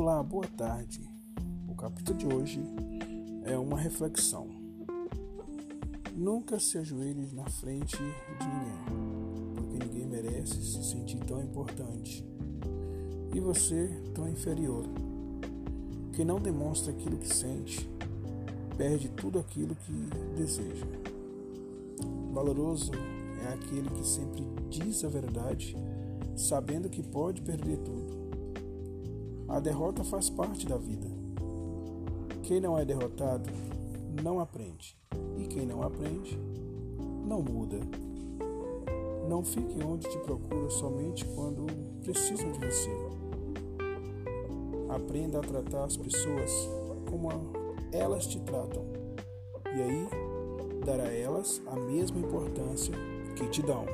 Olá, boa tarde. O capítulo de hoje é uma reflexão. Nunca se ajoelhe na frente de ninguém, porque ninguém merece se sentir tão importante e você tão inferior. Quem não demonstra aquilo que sente, perde tudo aquilo que deseja. Valoroso é aquele que sempre diz a verdade, sabendo que pode perder tudo. A derrota faz parte da vida. Quem não é derrotado não aprende, e quem não aprende não muda. Não fique onde te procura somente quando precisam de você. Aprenda a tratar as pessoas como elas te tratam, e aí dar a elas a mesma importância que te dão.